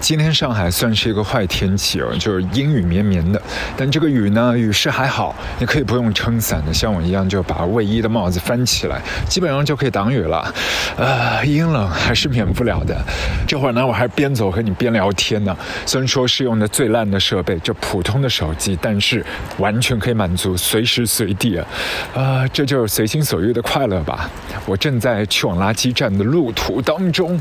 今天上海算是一个坏天气哦，就是阴雨绵绵的。但这个雨呢，雨势还好，你可以不用撑伞的，像我一样就把卫衣的帽子翻起来，基本上就可以挡雨了。呃，阴冷还是免不了的。这会儿呢，我还边走和你边聊天呢。虽然说是用的最烂的设备，这普通的手机，但是完全可以满足随时随地啊。呃，这就是随心所欲的快乐吧。我正在去往垃圾站的路途当中，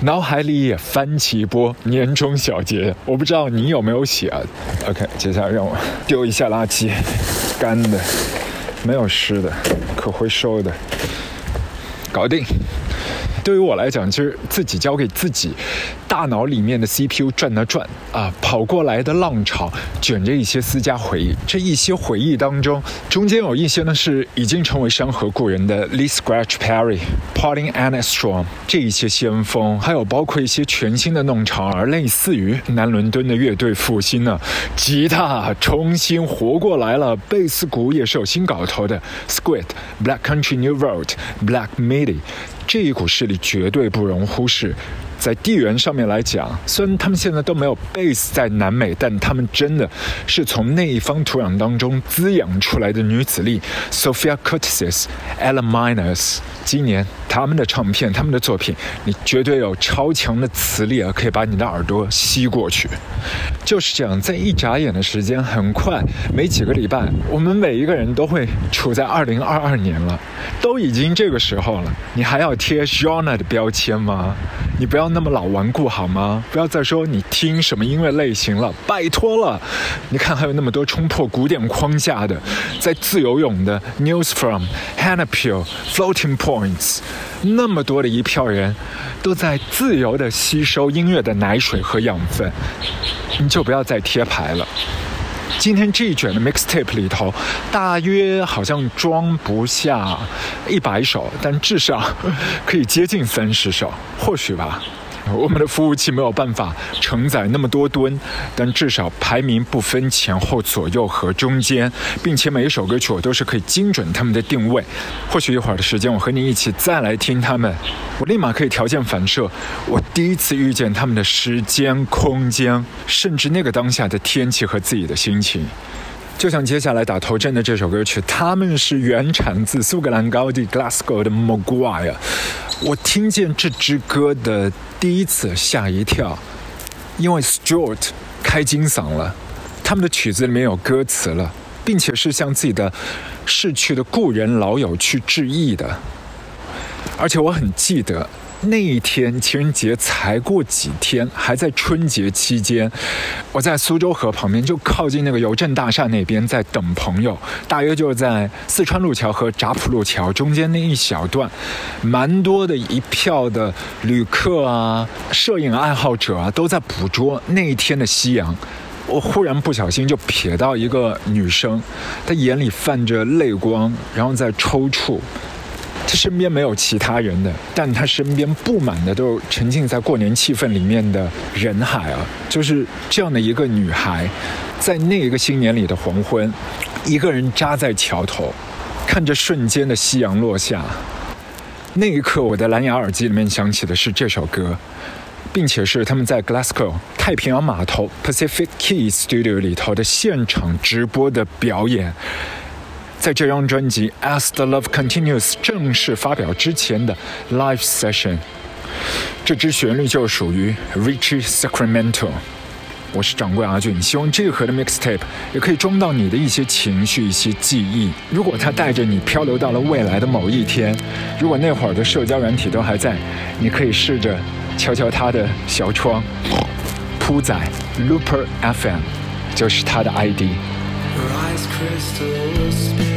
脑海里也翻起一波年终小结。我不知道你有没有写啊？OK，接下来让我丢一下垃圾，干的，没有湿的，可回收的，搞定。对于我来讲，就是自己交给自己，大脑里面的 CPU 转啊转啊，跑过来的浪潮卷着一些私家回忆。这一些回忆当中，中间有一些呢是已经成为山河故人的 Lee Scratch Perry、Pauline Armstrong 这一些先锋，还有包括一些全新的弄潮儿，类似于南伦敦的乐队复兴呢，吉他重新活过来了，贝斯鼓也是有新搞头的，Squid、Black Country New Road、Black Midi。这一股势力绝对不容忽视。在地缘上面来讲，虽然他们现在都没有 base 在南美，但他们真的是从那一方土壤当中滋养出来的女子力。Sophia Curtis、Ella Miners，今年他们的唱片、他们的作品，你绝对有超强的磁力啊，可以把你的耳朵吸过去。就是这样，在一眨眼的时间，很快没几个礼拜，我们每一个人都会处在二零二二年了，都已经这个时候了，你还要贴 j o n a 的标签吗？你不要那么老顽固好吗？不要再说你听什么音乐类型了，拜托了。你看还有那么多冲破古典框架的，在自由泳的 News from h a n n a p i l Floating Points，那么多的一票人都在自由的吸收音乐的奶水和养分，你就不要再贴牌了。今天这一卷的 mixtape 里头，大约好像装不下一百首，但至少可以接近三十首，或许吧。我们的服务器没有办法承载那么多吨，但至少排名不分前后左右和中间，并且每一首歌曲我都是可以精准他们的定位。或许一会儿的时间，我和你一起再来听他们，我立马可以条件反射，我第一次遇见他们的时间、空间，甚至那个当下的天气和自己的心情。就像接下来打头阵的这首歌曲，他们是原产自苏格兰高地 Glasgow 的 Maguire。我听见这支歌的第一次吓一跳，因为 Stuart 开金嗓了，他们的曲子里面有歌词了，并且是向自己的逝去的故人老友去致意的，而且我很记得。那一天情人节才过几天，还在春节期间，我在苏州河旁边，就靠近那个邮政大厦那边，在等朋友。大约就在四川路桥和闸浦路桥中间那一小段，蛮多的一票的旅客啊、摄影爱好者啊，都在捕捉那一天的夕阳。我忽然不小心就瞥到一个女生，她眼里泛着泪光，然后在抽搐。身边没有其他人的，但他身边布满的都沉浸在过年气氛里面的人海啊，就是这样的一个女孩，在那一个新年里的黄昏，一个人扎在桥头，看着瞬间的夕阳落下。那一刻，我的蓝牙耳机里面响起的是这首歌，并且是他们在 Glasgow 太平洋码头 Pacific Key Studio 里头的现场直播的表演。在这张专辑《As the Love Continues》正式发表之前的 Live Session，这支旋律就属于 Richie Sacramento。我是掌柜阿俊，希望这盒的 Mixtape 也可以装到你的一些情绪、一些记忆。如果它带着你漂流到了未来的某一天，如果那会儿的社交软体都还在，你可以试着敲敲它的小窗。铺仔 Looper FM 就是它的 ID。her eyes crystal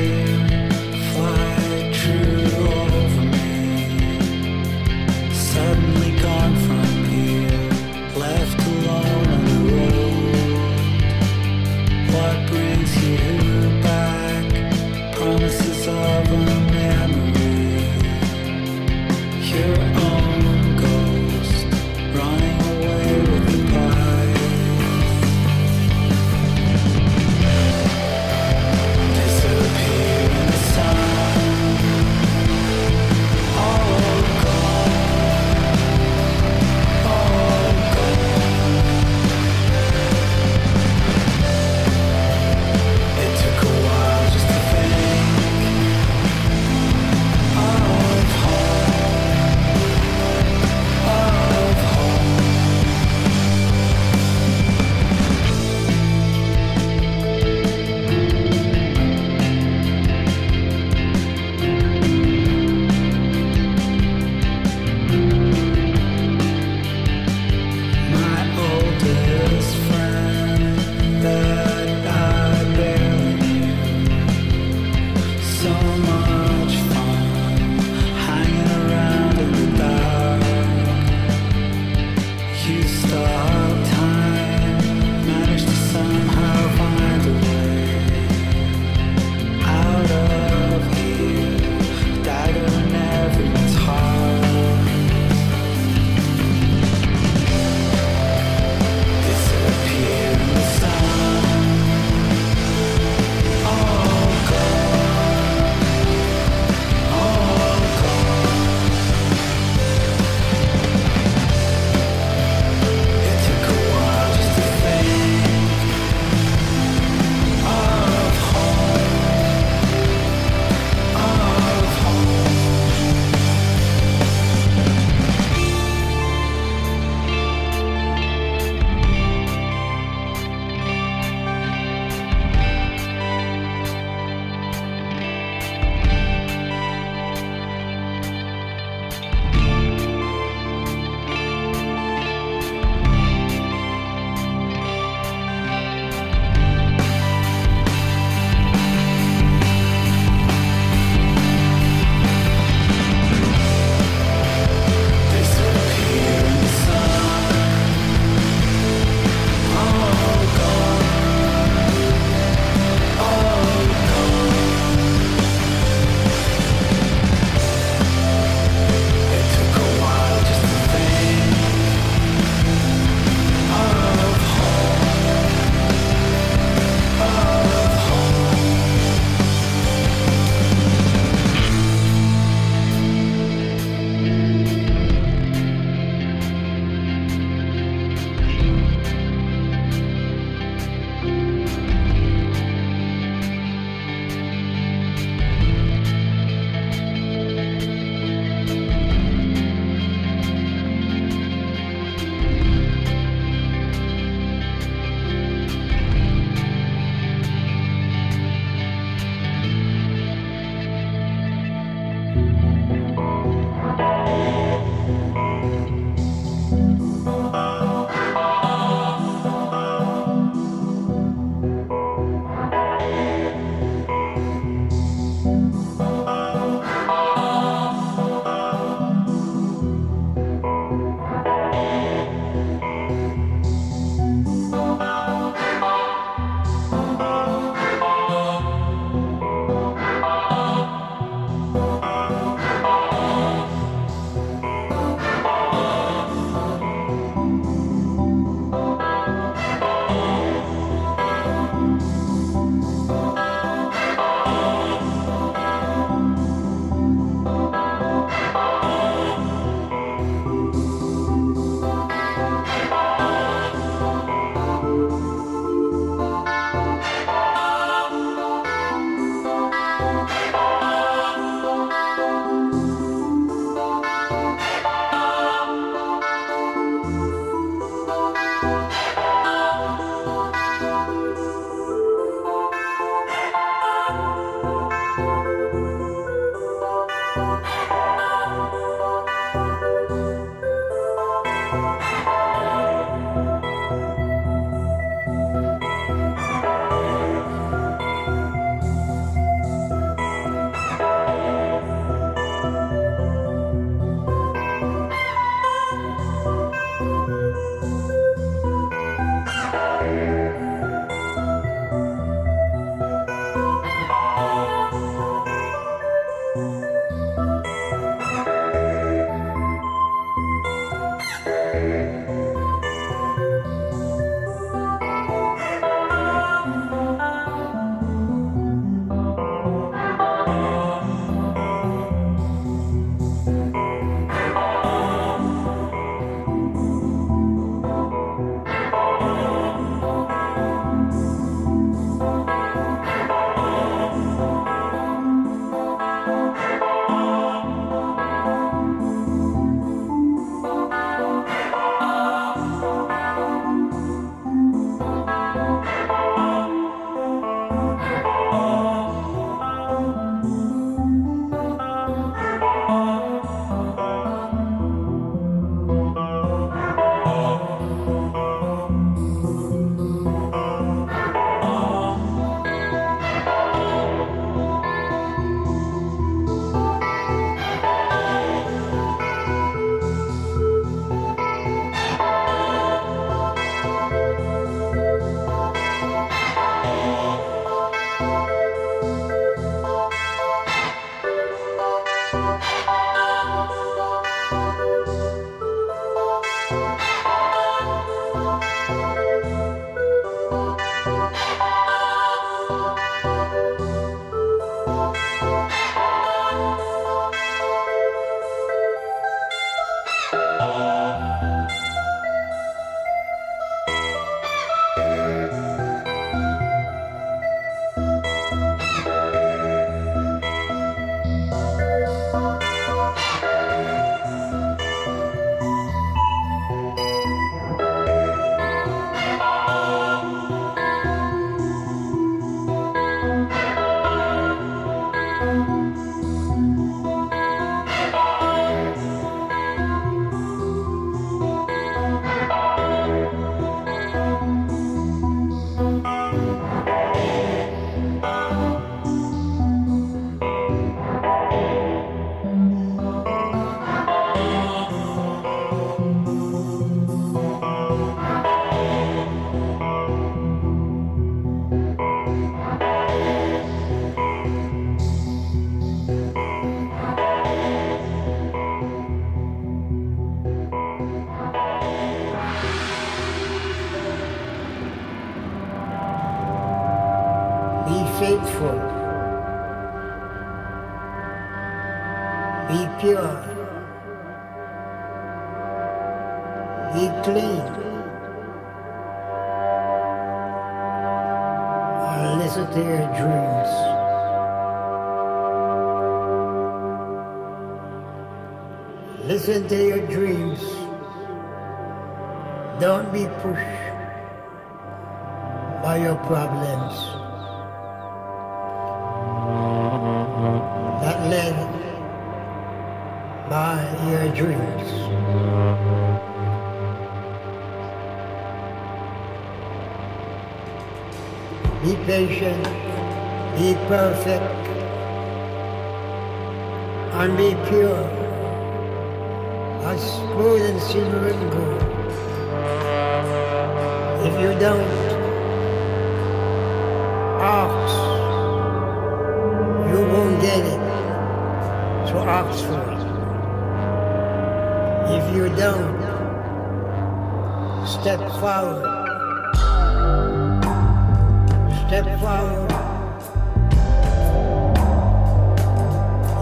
Step out,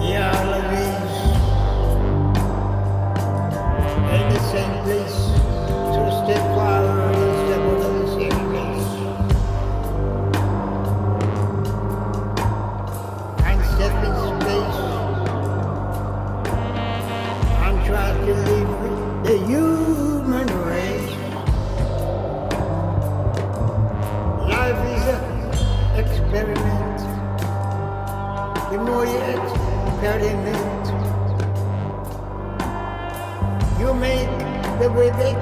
yeah, Louise. in the same place. experiment. You make the way they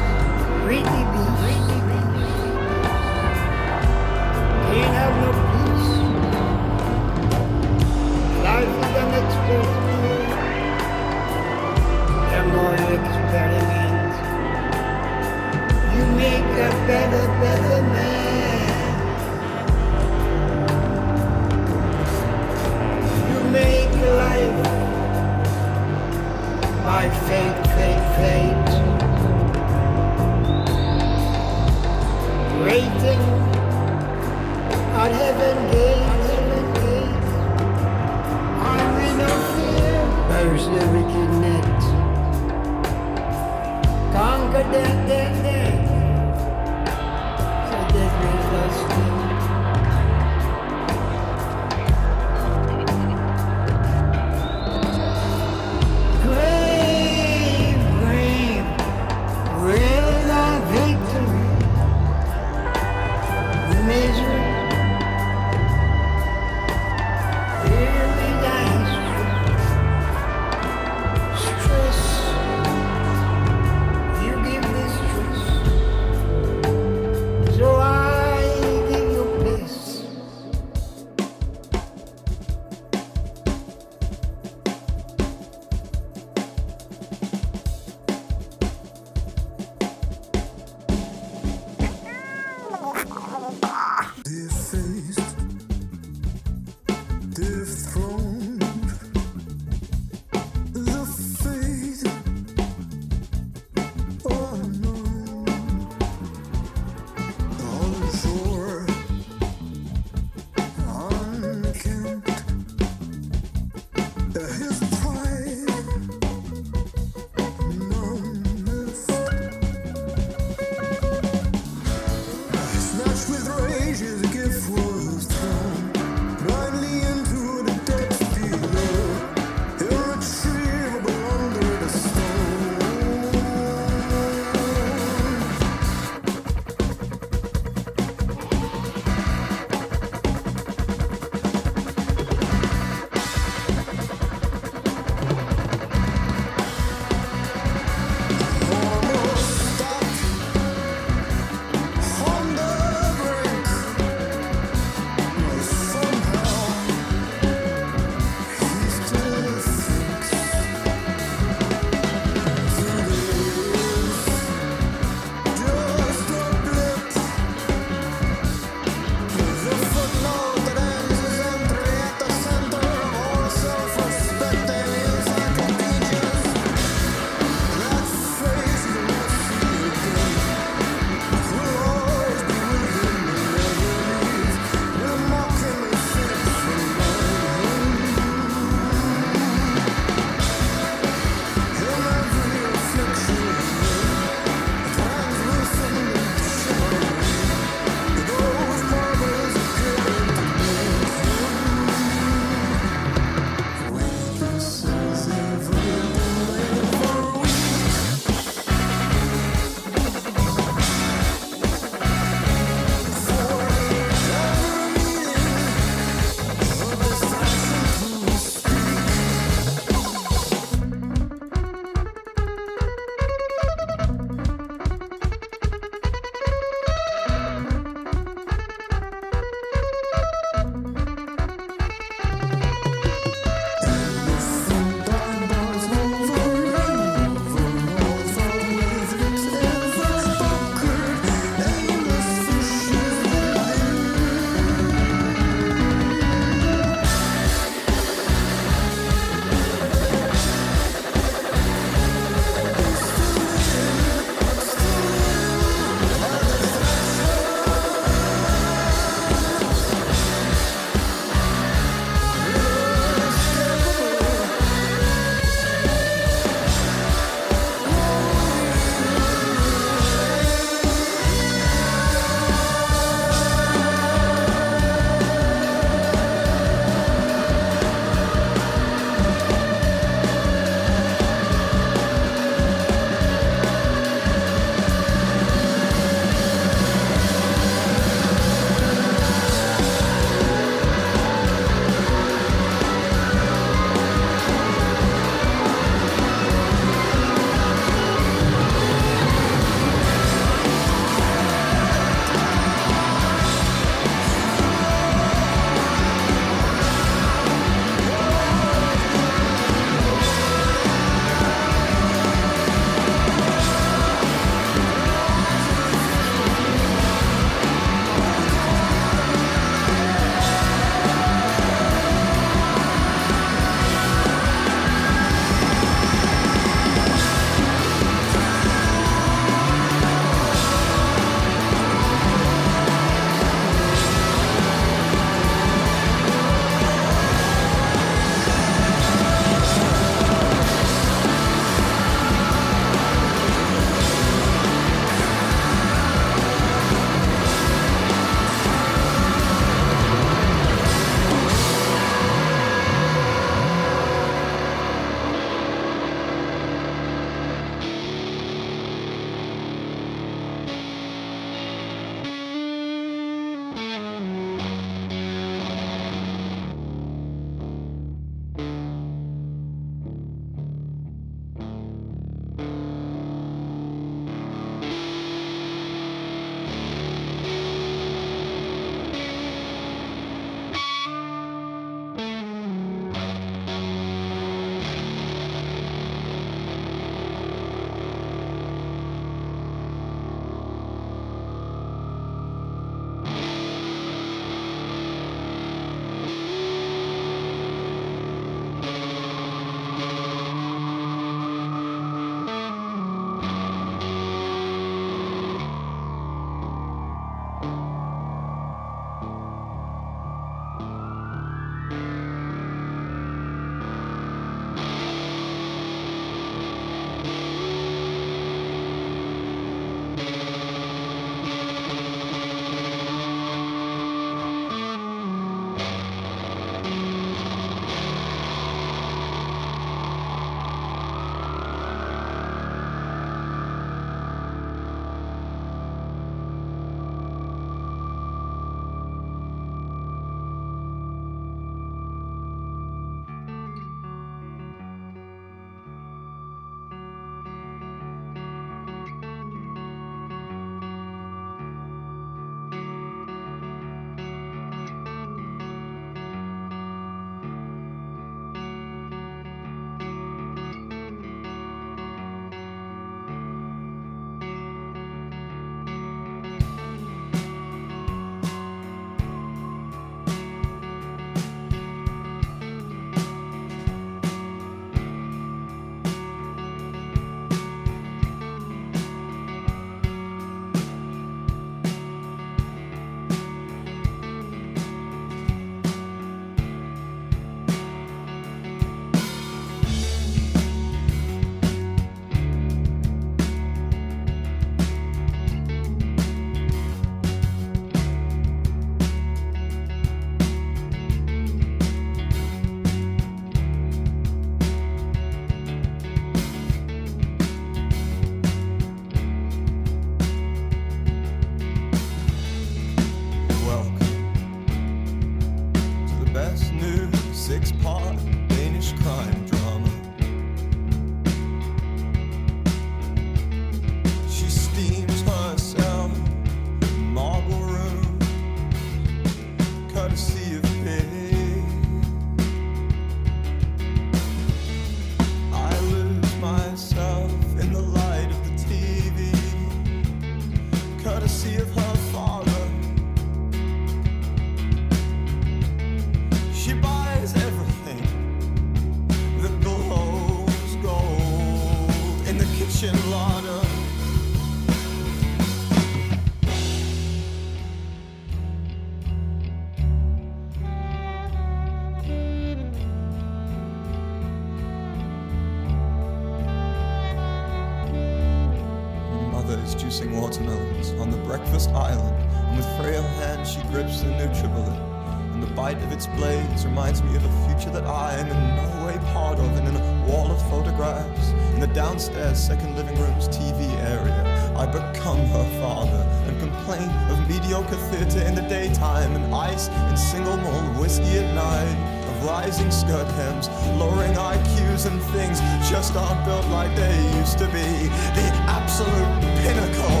downstairs second living room's TV area. I become her father and complain of mediocre theatre in the daytime and ice and single malt whiskey at night. Of rising skirt hems, lowering IQs and things just aren't built like they used to be. The absolute pinnacle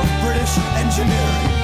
of British engineering.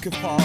occupy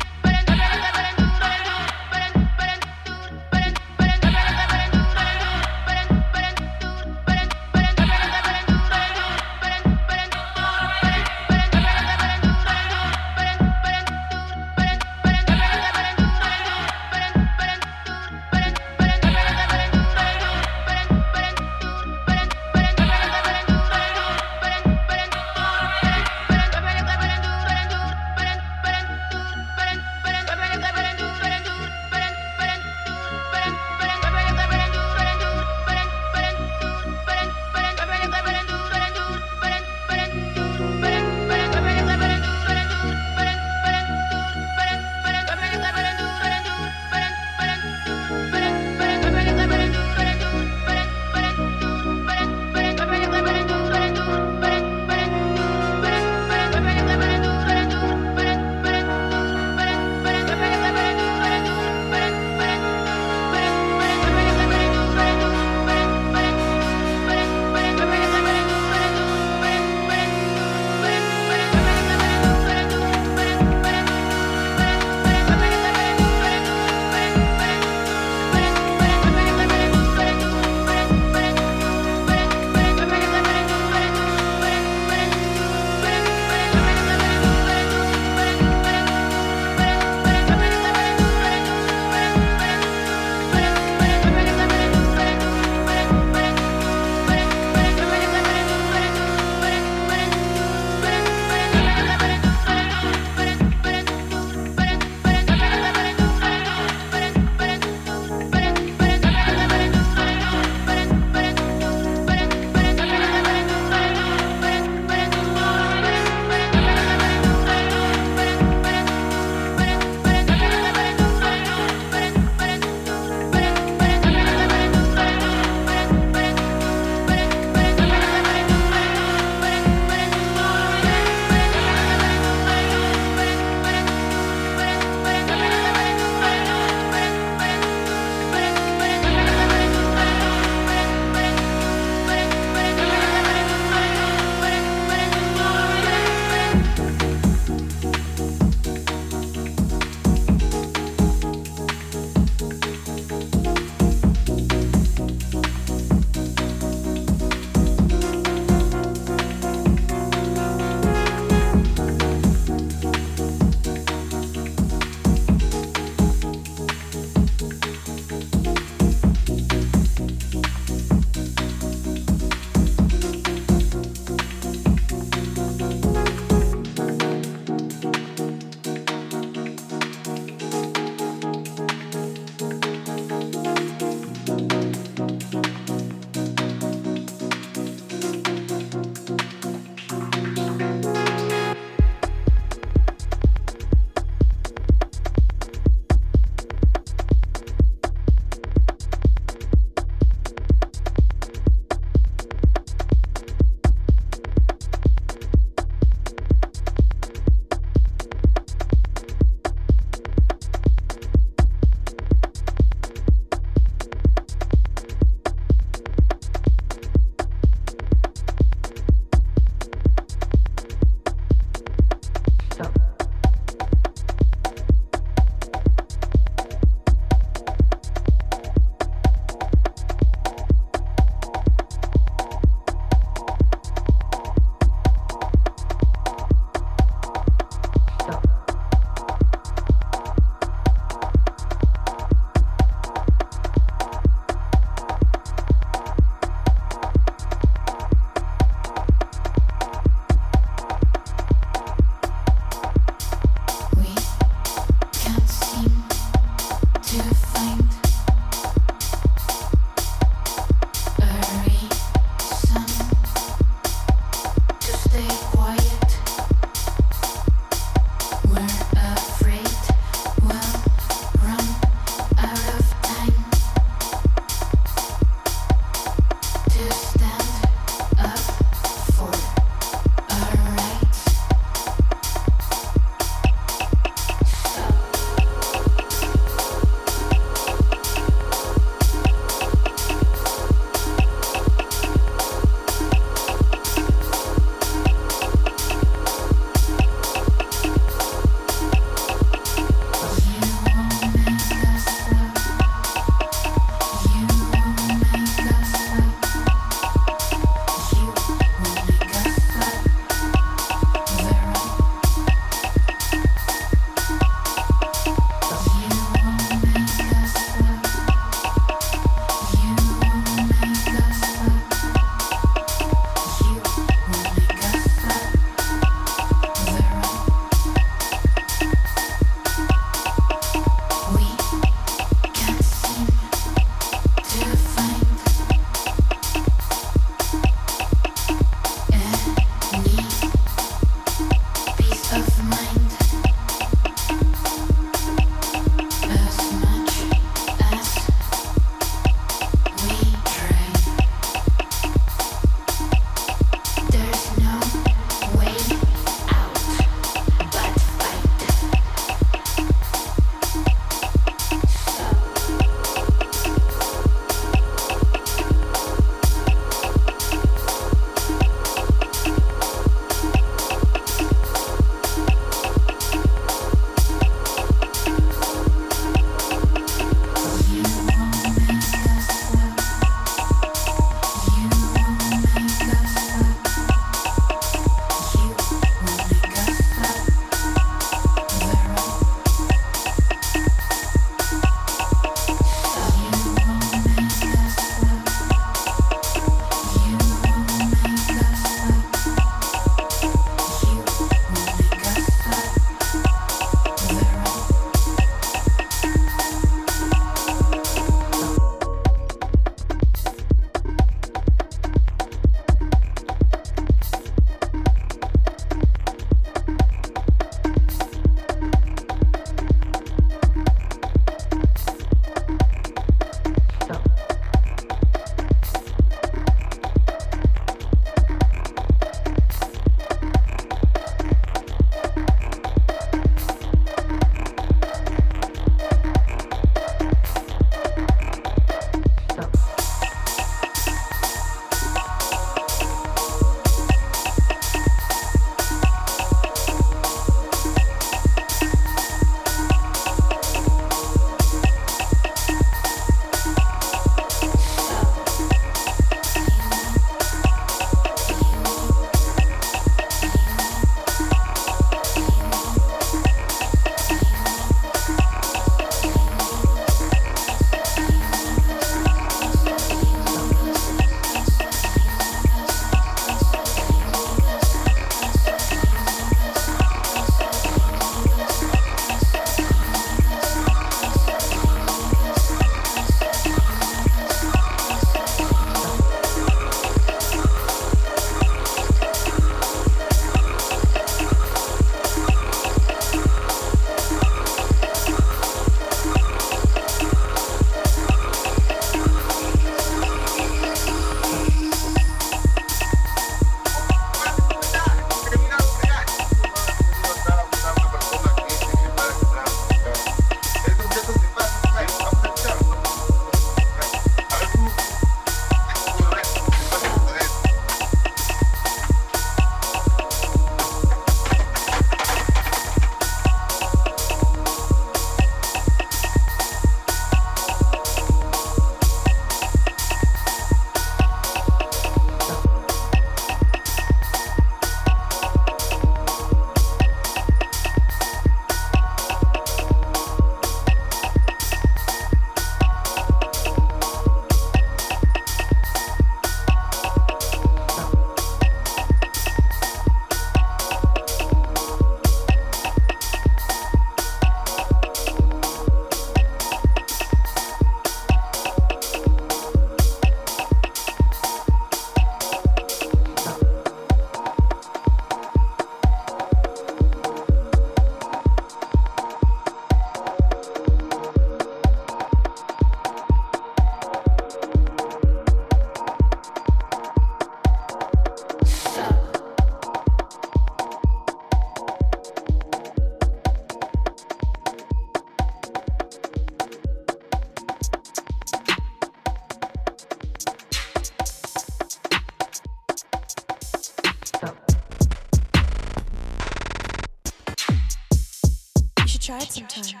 try it sometime.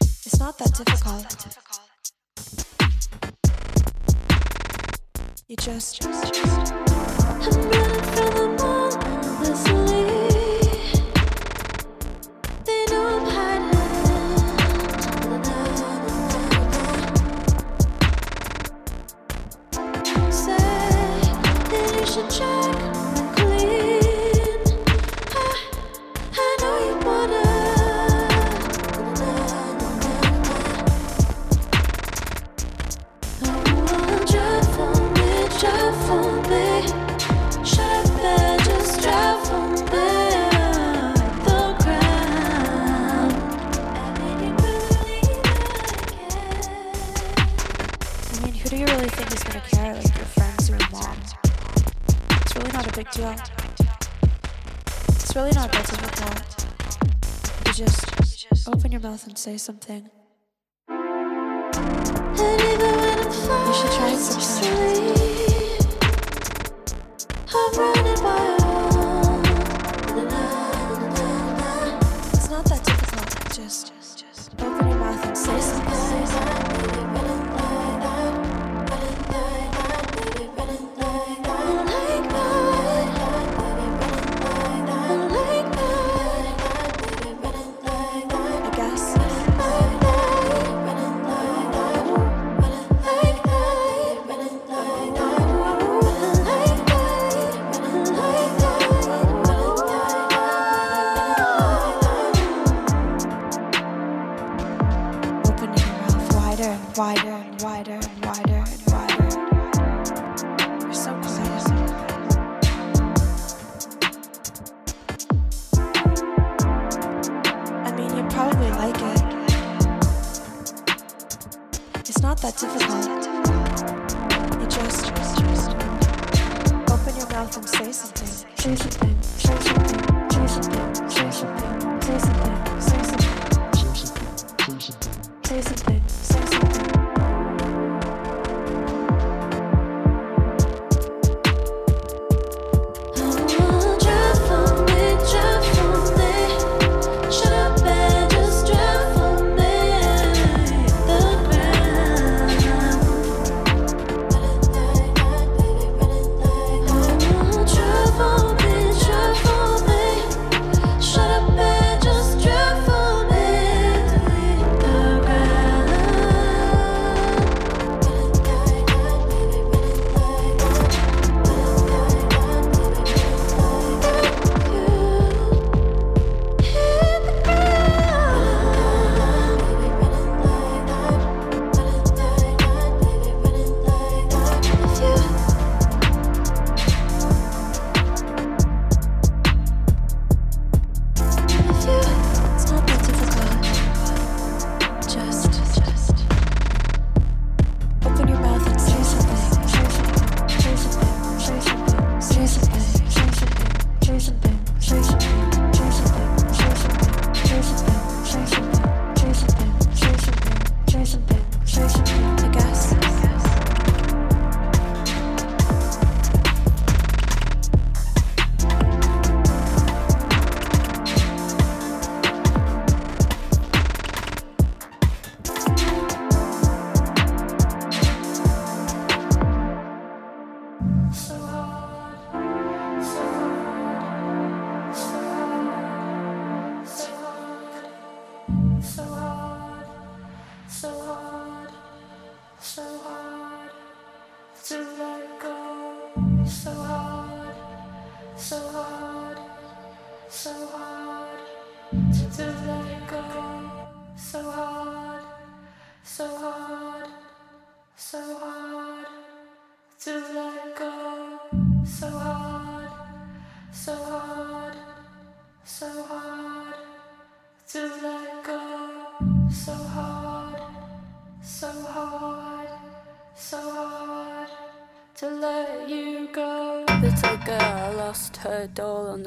It's not that difficult. You just. just, just. say something.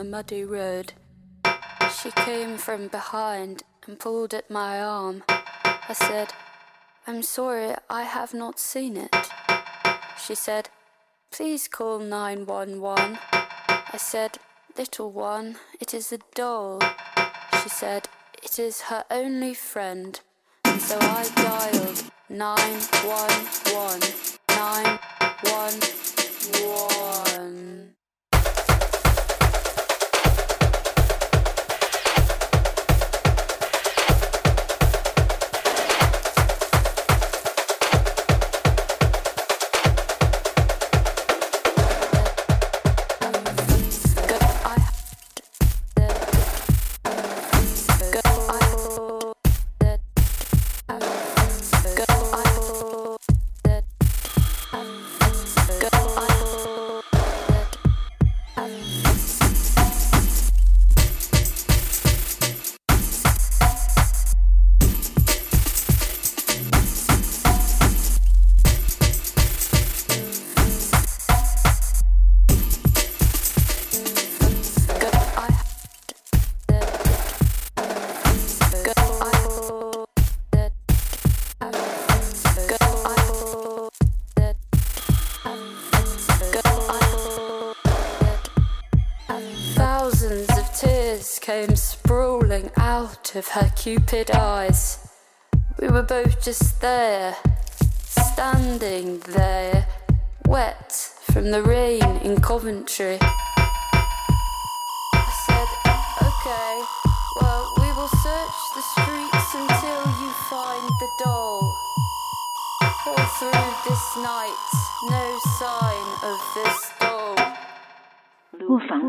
the muddy road. She came from behind and pulled at my arm. I said, I'm sorry, I have not seen it. She said, Please call 911. I said, Little one, it is a doll. She said, It is her only friend. And so I dialed 911. 911. Cupid eyes. We were both just there, standing there, wet from the rain in Coventry. I said, okay, well, we will search the streets until you find the doll. All through this night, no sign of this doll. 卧房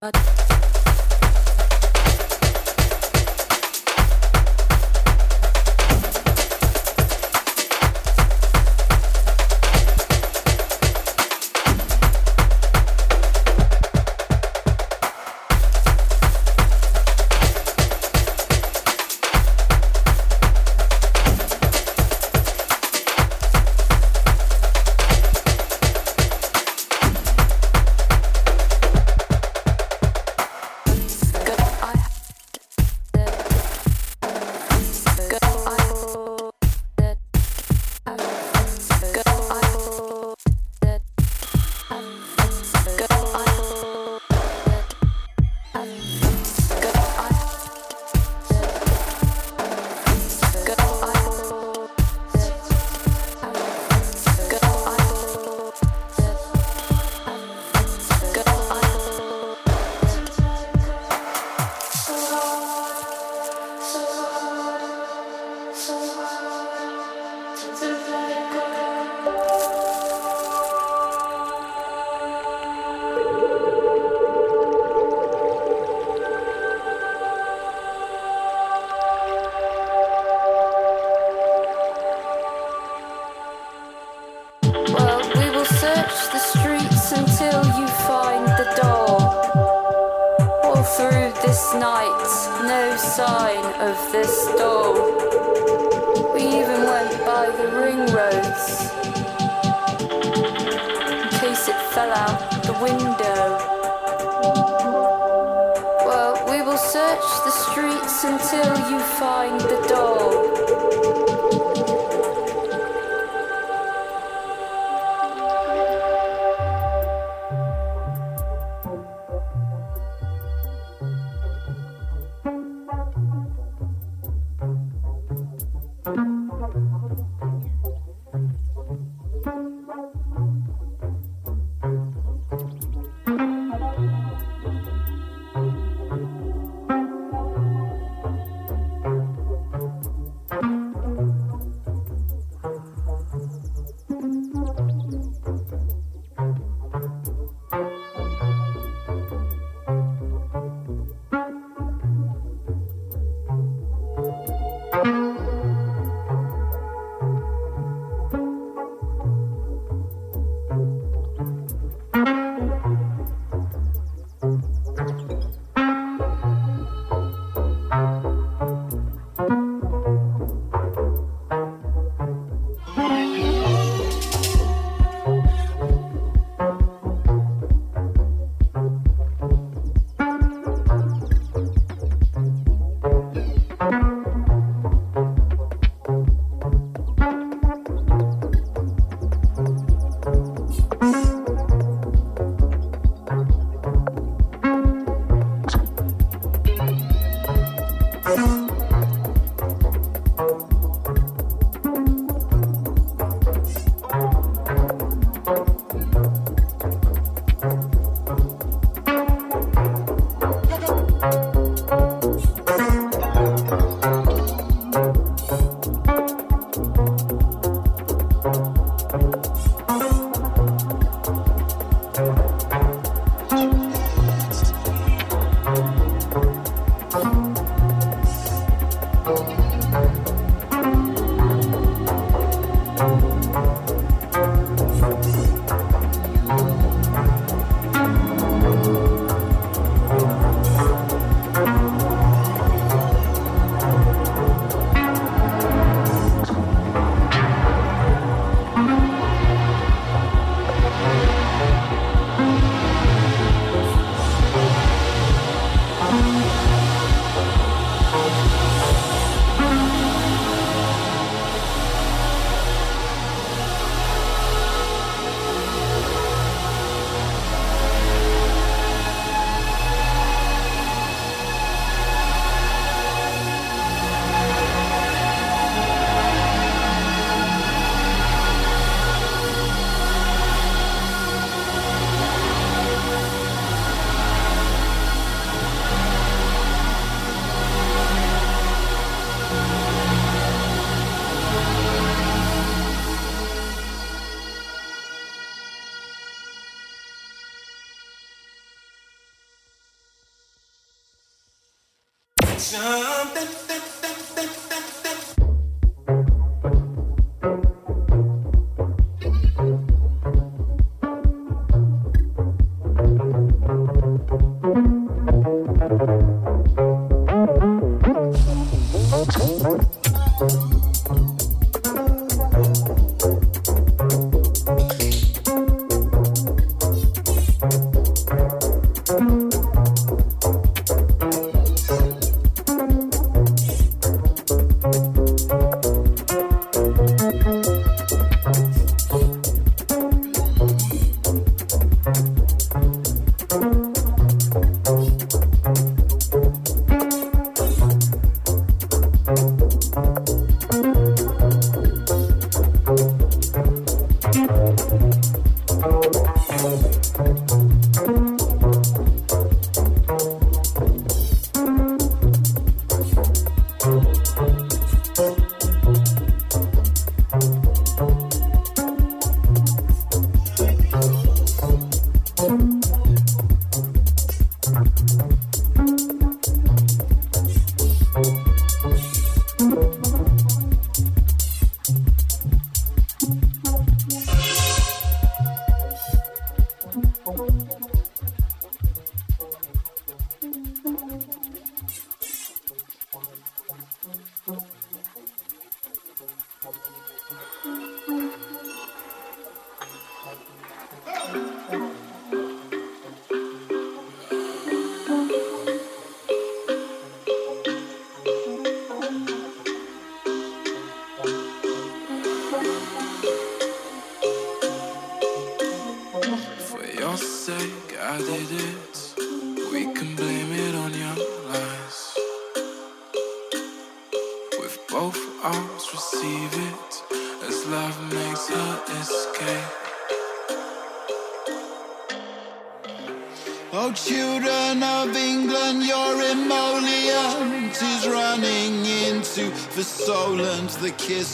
But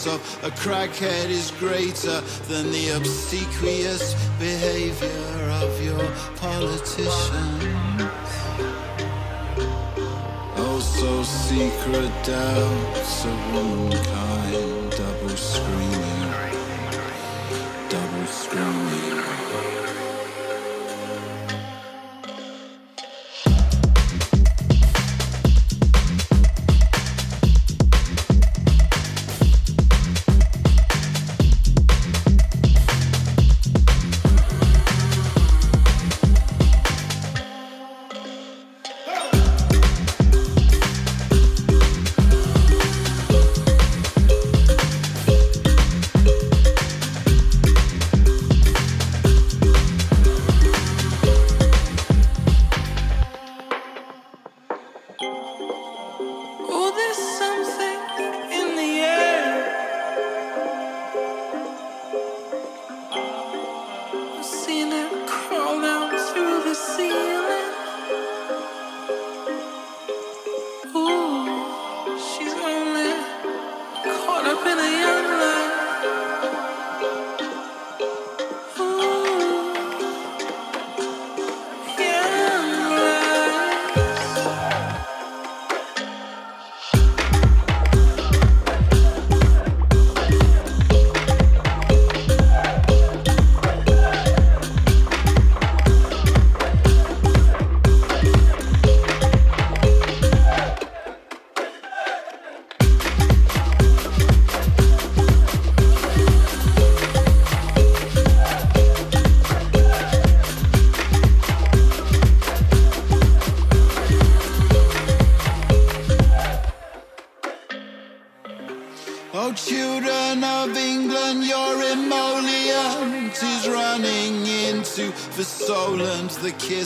of a crackhead is greater than the obsequious behavior of your politicians. Oh, so secret doubts of womankind, double screaming,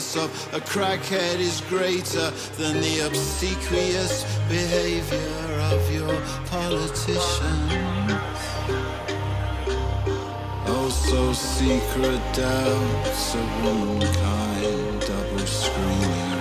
Of a crackhead is greater than the obsequious behavior of your politicians. Oh, so secret doubts of womankind, double screaming,